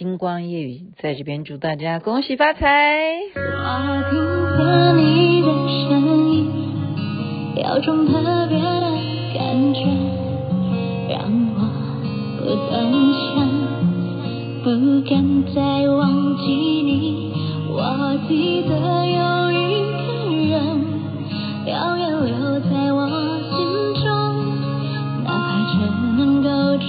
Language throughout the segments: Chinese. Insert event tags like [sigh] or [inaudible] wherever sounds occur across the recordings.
星光夜语在这边祝大家恭喜发财。我听见你的声音，有种特别的感觉，让我不断想，不敢再忘记你。我记得有一个人，永远留在我心中，哪怕只能够这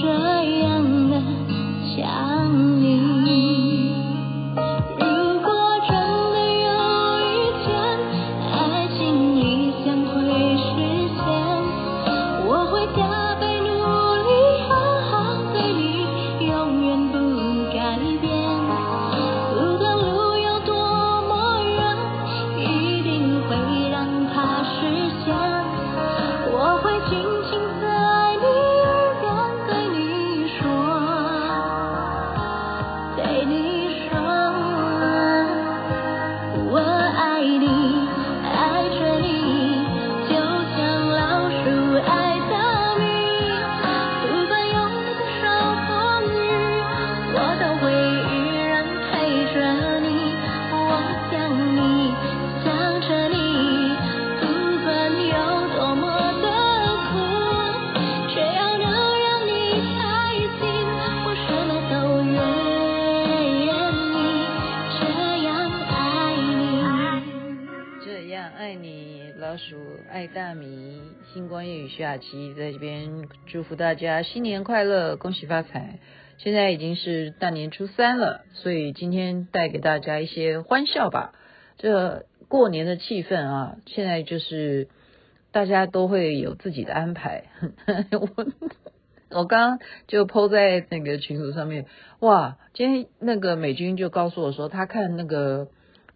老鼠爱大米，星光夜雨徐雅琪在这边祝福大家新年快乐，恭喜发财。现在已经是大年初三了，所以今天带给大家一些欢笑吧。这过年的气氛啊，现在就是大家都会有自己的安排。我 [laughs] 我刚刚就 po 在那个群组上面，哇，今天那个美军就告诉我说，他看那个。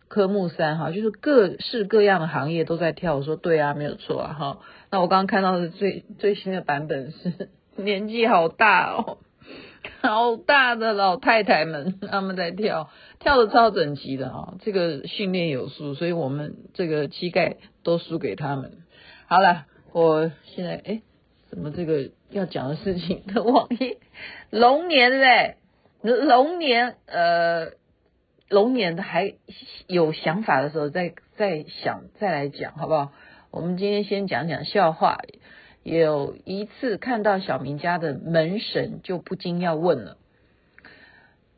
科目三哈，就是各式各样的行业都在跳。我说对啊，没有错啊哈。那我刚刚看到的最最新的版本是年纪好大哦，好大的老太太们他们在跳，跳的超整齐的哈。这个训练有素，所以我们这个膝盖都输给他们。好了，我现在哎，怎么这个要讲的事情的网页，龙年嘞，龙年呃。龙年还有想法的时候，再再想再来讲，好不好？我们今天先讲讲笑话。有一次看到小明家的门神，就不禁要问了：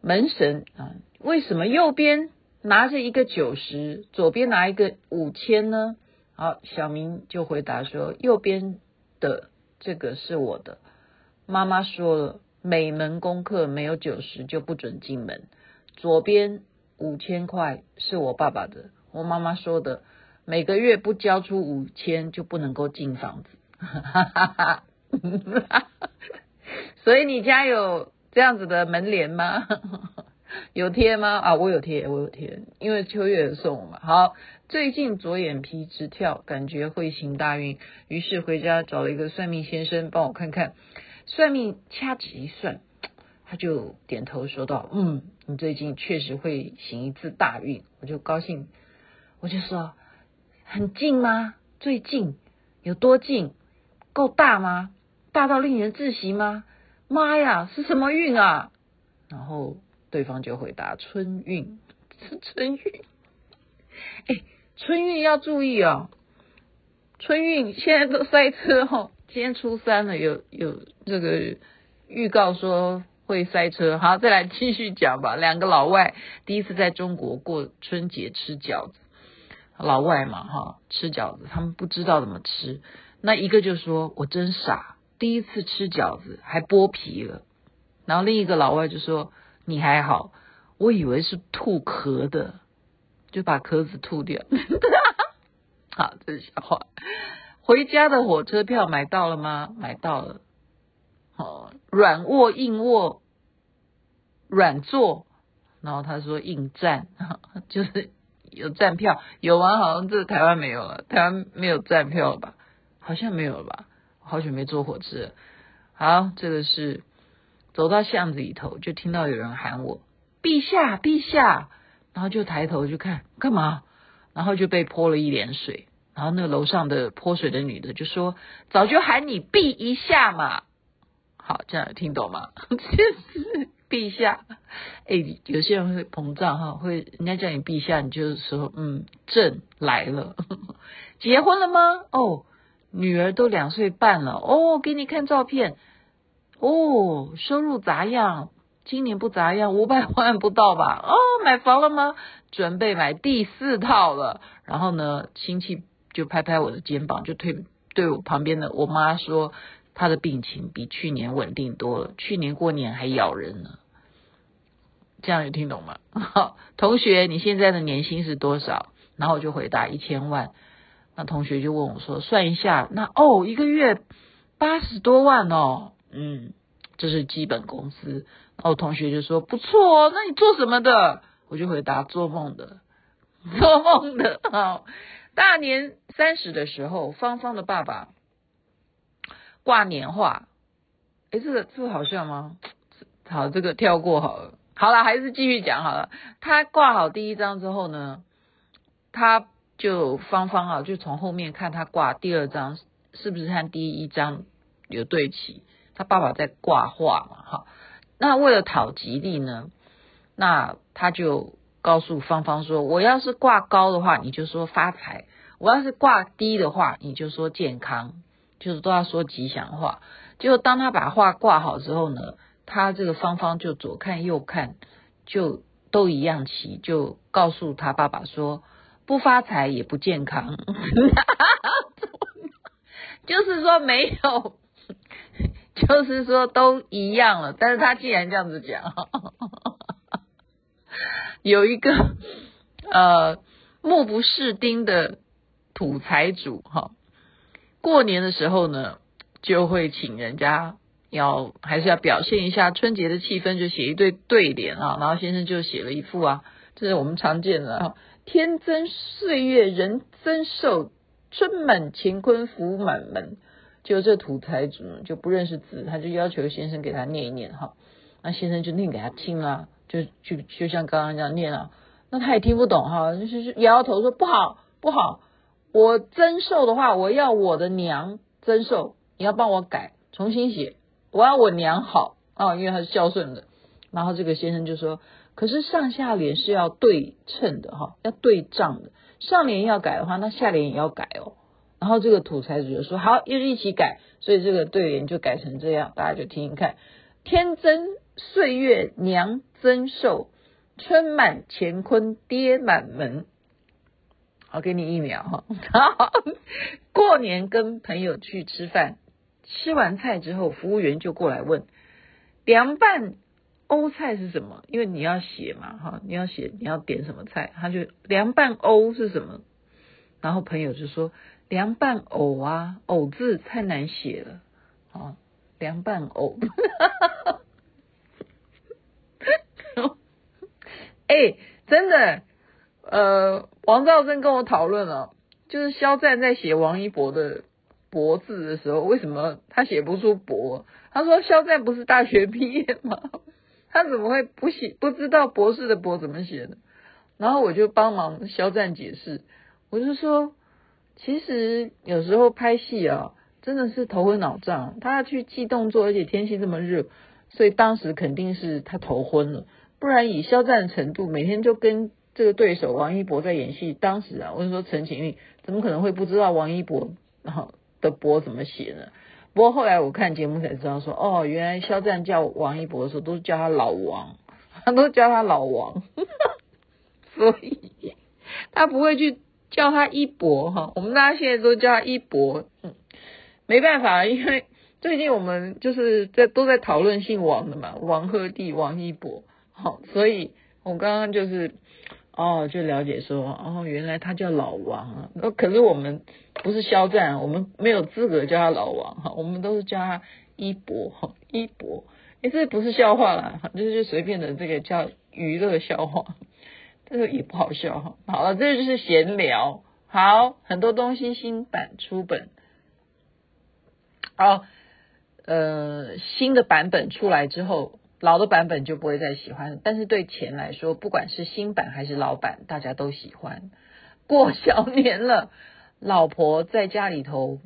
门神啊，为什么右边拿着一个九十，左边拿一个五千呢？好，小明就回答说：右边的这个是我的，妈妈说了，每门功课没有九十就不准进门。左边。五千块是我爸爸的，我妈妈说的，每个月不交出五千就不能够进房子，[laughs] 所以你家有这样子的门帘吗？[laughs] 有贴吗？啊，我有贴，我有贴，因为秋月送我嘛。好，最近左眼皮直跳，感觉会行大运，于是回家找了一个算命先生帮我看看，算命掐指一算。他就点头说道：“嗯，你最近确实会行一次大运。”我就高兴，我就说：“很近吗？最近有多近？够大吗？大到令人窒息吗？妈呀，是什么运啊？”然后对方就回答：“春运，[laughs] 春运。”哎，春运要注意哦，春运现在都塞车哦。今天初三了，有有这个预告说。会塞车，好，再来 [laughs] 继续讲吧。两个老外第一次在中国过春节吃饺子，老外嘛，哈，吃饺子，他们不知道怎么吃。那一个就说：“我真傻，第一次吃饺子还剥皮了。”然后另一个老外就说：“你还好，我以为是吐壳的，就把壳子吐掉。[laughs] ”好，这是笑话。回家的火车票买到了吗？买到了。哦，软卧硬卧，软座，然后他说硬站，[laughs] 就是有站票，有啊，好像这台湾没有了，台湾没有站票了吧？好像没有了吧？好久没坐火车。好，这个是走到巷子里头，就听到有人喊我陛下，陛下，然后就抬头就看干嘛，然后就被泼了一脸水，然后那个楼上的泼水的女的就说：“早就喊你避一下嘛。”好，这样有听懂吗？其实陛下，哎、欸，有些人会膨胀哈，会人家叫你陛下，你就是说嗯，朕来了。[laughs] 结婚了吗？哦，女儿都两岁半了。哦，给你看照片。哦，收入咋样？今年不咋样，五百万不到吧？哦，买房了吗？准备买第四套了。然后呢，亲戚就拍拍我的肩膀，就推对我旁边的我妈说，他的病情比去年稳定多了，去年过年还咬人呢。这样有听懂吗？同学，你现在的年薪是多少？然后我就回答一千万。那同学就问我说，算一下，那哦，一个月八十多万哦。嗯，这是基本工资。然后同学就说不错哦，那你做什么的？我就回答做梦的，[laughs] 做梦的。好，大年三十的时候，芳芳的爸爸挂年画。诶，这个这个好笑吗？好，这个跳过好了。好了，还是继续讲好了。他挂好第一张之后呢，他就芳芳啊，就从后面看他挂第二张是不是和第一张有对齐。他爸爸在挂画嘛，哈。那为了讨吉利呢，那他就告诉芳芳说：“我要是挂高的话，你就说发财；我要是挂低的话，你就说健康，就是都要说吉祥话。”结果当他把画挂好之后呢，他这个芳芳就左看右看，就都一样齐，就告诉他爸爸说：“不发财也不健康。”哈哈哈就是说没有。就是说都一样了，但是他既然这样子讲，[laughs] 有一个呃目不识丁的土财主哈，过年的时候呢就会请人家要还是要表现一下春节的气氛，就写一对对联啊，然后先生就写了一副啊，这是我们常见的啊，天增岁月人增寿，春满乾坤福满门。就这土财主就不认识字，他就要求先生给他念一念哈，那先生就念给他听啊，就就就像刚刚这样念啊，那他也听不懂哈，就是摇摇头说不好不好，我增寿的话，我要我的娘增寿，你要帮我改重新写，我要我娘好啊，因为他是孝顺的。然后这个先生就说，可是上下联是要对称的哈，要对仗的，上联要改的话，那下联也要改哦。然后这个土财主就说：“好，又一起改。”所以这个对联就改成这样，大家就听听看：“天增岁月娘增寿，春满乾坤爹满门。”好，给你一秒 [laughs] 哈。过年跟朋友去吃饭，吃完菜之后，服务员就过来问：“凉拌欧菜是什么？”因为你要写嘛，哈，你要写你要点什么菜，他就凉拌欧是什么？然后朋友就说。凉拌藕啊，藕字太难写了啊！凉拌藕，[laughs] 哎、欸，真的，呃，王兆珍跟我讨论了，就是肖战在写王一博的博字的时候，为什么他写不出博？他说肖战不是大学毕业吗？[laughs] 他怎么会不写不知道博士的博怎么写呢？然后我就帮忙肖战解释，我就说。其实有时候拍戏啊，真的是头昏脑胀。他要去记动作，而且天气这么热，所以当时肯定是他头昏了。不然以肖战的程度，每天就跟这个对手王一博在演戏。当时啊，我就说陈情令怎么可能会不知道王一博然后的博怎么写呢？不过后来我看节目才知道说，哦，原来肖战叫王一博的时候都叫他老王，他都叫他老王，所以他不会去。叫他一博哈，我们大家现在都叫他一博，嗯，没办法，因为最近我们就是在都在讨论姓王的嘛，王鹤棣、王一博，好，所以我刚刚就是哦，就了解说哦，原来他叫老王啊，那可是我们不是肖战，我们没有资格叫他老王哈，我们都是叫他一博哈，一博，哎，这不是笑话啦，就是就随便的这个叫娱乐笑话。这个也不好笑哈。好了，这就是闲聊。好，很多东西新版出本，好，呃，新的版本出来之后，老的版本就不会再喜欢。但是对钱来说，不管是新版还是老版，大家都喜欢。过小年了，老婆在家里头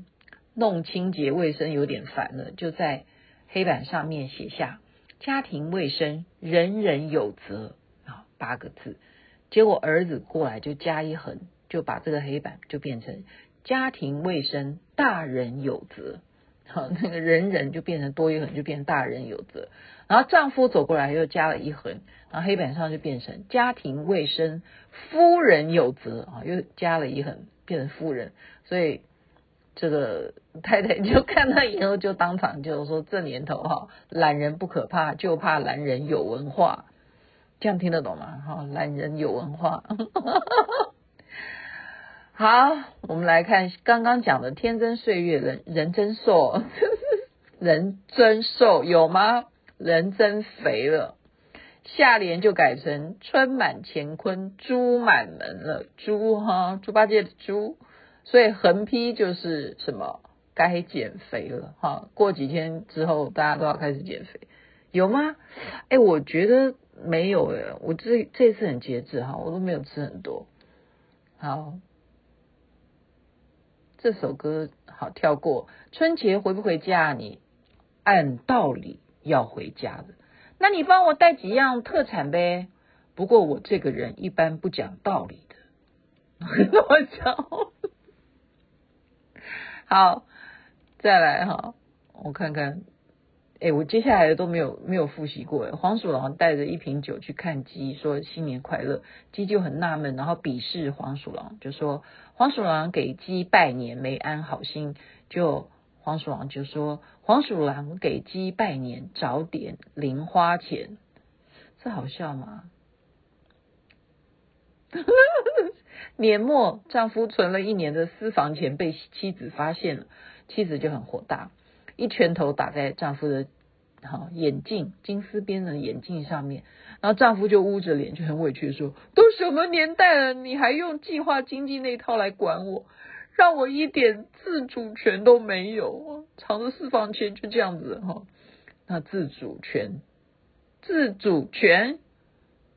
弄清洁卫生有点烦了，就在黑板上面写下：家庭卫生，人人有责啊，八个字。结果儿子过来就加一横，就把这个黑板就变成家庭卫生，大人有责。好，[laughs] 那个人人就变成多一横，就变成大人有责。然后丈夫走过来又加了一横，然后黑板上就变成家庭卫生，夫人有责啊，又加了一横，变成夫人。所以这个太太就 [laughs] 看到以后就当场就说：这年头哈，懒人不可怕，就怕懒人有文化。这样听得懂吗？哈，懒人有文化。[laughs] 好，我们来看刚刚讲的天真岁月，人人增瘦，[laughs] 人增瘦有吗？人增肥了。下联就改成春满乾坤，猪满门了。猪哈，猪八戒的猪，所以横批就是什么？该减肥了哈。过几天之后，大家都要开始减肥，有吗？哎，我觉得没有哎，我这这次很节制哈，我都没有吃很多。好。这首歌好跳过，春节回不回家？你按道理要回家的，那你帮我带几样特产呗。不过我这个人一般不讲道理的，[laughs] 我操。好，再来哈，我看看。哎，我接下来都没有没有复习过。黄鼠狼带着一瓶酒去看鸡，说新年快乐。鸡就很纳闷，然后鄙视黄鼠狼，就说黄鼠狼给鸡拜年没安好心。就黄鼠狼就说黄鼠狼给鸡拜年找点零花钱，这好笑吗？[laughs] 年末丈夫存了一年的私房钱被妻子发现了，妻子就很火大。一拳头打在丈夫的好眼镜金丝边的眼镜上面，然后丈夫就捂着脸，就很委屈的说：“都什么年代了，你还用计划经济那套来管我，让我一点自主权都没有，藏着私房钱就这样子哈。那自主权，自主权，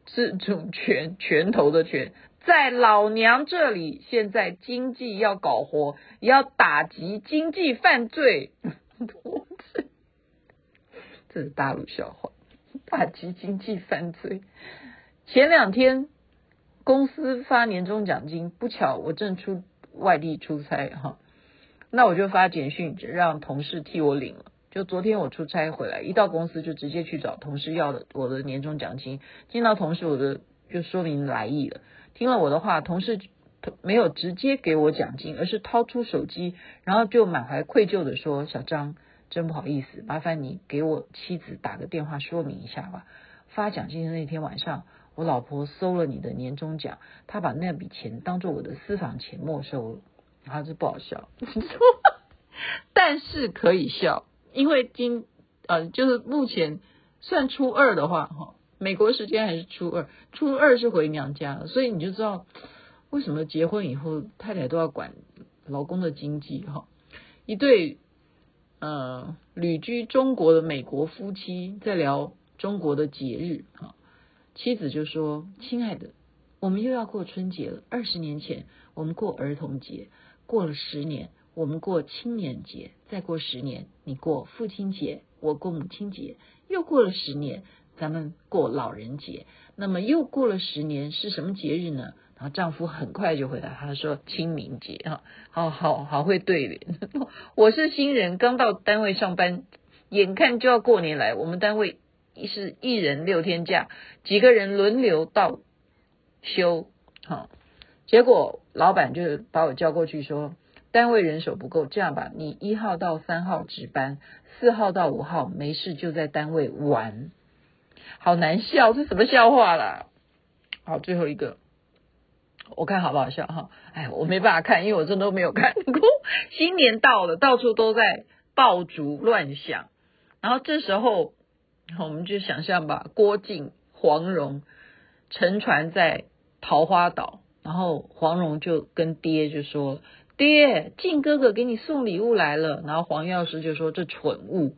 自主权，拳头的拳，在老娘这里，现在经济要搞活，也要打击经济犯罪。[laughs] ” [laughs] 这是大陆笑话，打击经济犯罪。前两天公司发年终奖金，不巧我正出外地出差哈，那我就发简讯让同事替我领了。就昨天我出差回来，一到公司就直接去找同事要了我的年终奖金。见到同事，我的就说明来意了。听了我的话，同事没有直接给我奖金，而是掏出手机，然后就满怀愧疚的说：“小张。”真不好意思，麻烦你给我妻子打个电话说明一下吧。发奖金的那天晚上，我老婆收了你的年终奖，她把那笔钱当做我的私房钱没收了，然后这不好笑，[laughs] 但是可以笑，因为今呃就是目前算初二的话哈，美国时间还是初二，初二是回娘家了，所以你就知道为什么结婚以后太太都要管老公的经济哈，一对。呃，旅居中国的美国夫妻在聊中国的节日啊，妻子就说：“亲爱的，我们又要过春节了。二十年前我们过儿童节，过了十年我们过青年节，再过十年你过父亲节，我过母亲节，又过了十年咱们过老人节，那么又过了十年是什么节日呢？”然后丈夫很快就回答，他说清明节哈，好好好会对联。[laughs] 我是新人，刚到单位上班，眼看就要过年来，我们单位是一人六天假，几个人轮流到休，哈，结果老板就把我叫过去说，单位人手不够，这样吧，你一号到三号值班，四号到五号没事就在单位玩，好难笑，这什么笑话啦？好，最后一个。我看好不好笑哈？哎，我没办法看，因为我真的都没有看过。[laughs] 新年到了，到处都在爆竹乱响，然后这时候我们就想象吧，郭靖、黄蓉乘船在桃花岛，然后黄蓉就跟爹就说：“爹，靖哥哥给你送礼物来了。”然后黄药师就说：“这蠢物，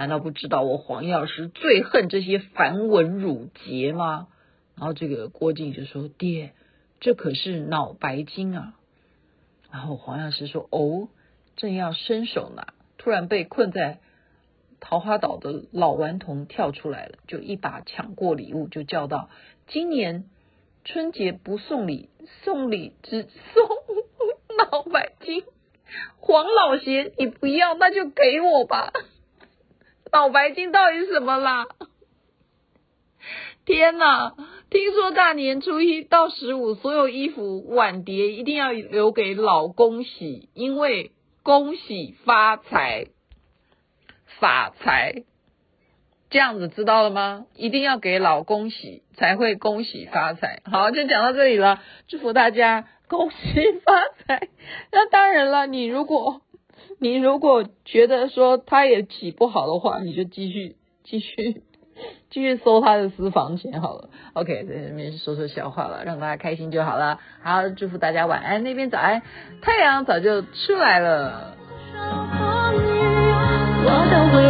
难道不知道我黄药师最恨这些繁文缛节吗？”然后这个郭靖就说：“爹。”这可是脑白金啊！然后黄药师说：“哦，正要伸手拿，突然被困在桃花岛的老顽童跳出来了，就一把抢过礼物，就叫道：“今年春节不送礼，送礼只送脑白金。黄老邪你不要，那就给我吧。脑白金到底是什么啦？天哪！听说大年初一到十五，所有衣服碗碟一定要留给老公洗，因为恭喜发财。”发财，这样子知道了吗？一定要给老公洗，才会恭喜发财。好，就讲到这里了，祝福大家恭喜发财。那当然了，你如果你如果觉得说他也起不好的话，你就继续继续 [laughs] 继续搜他的私房钱好了。OK，在这边说说笑话了，让大家开心就好了。好，祝福大家晚安，那边早安，太阳早就出来了。我都会。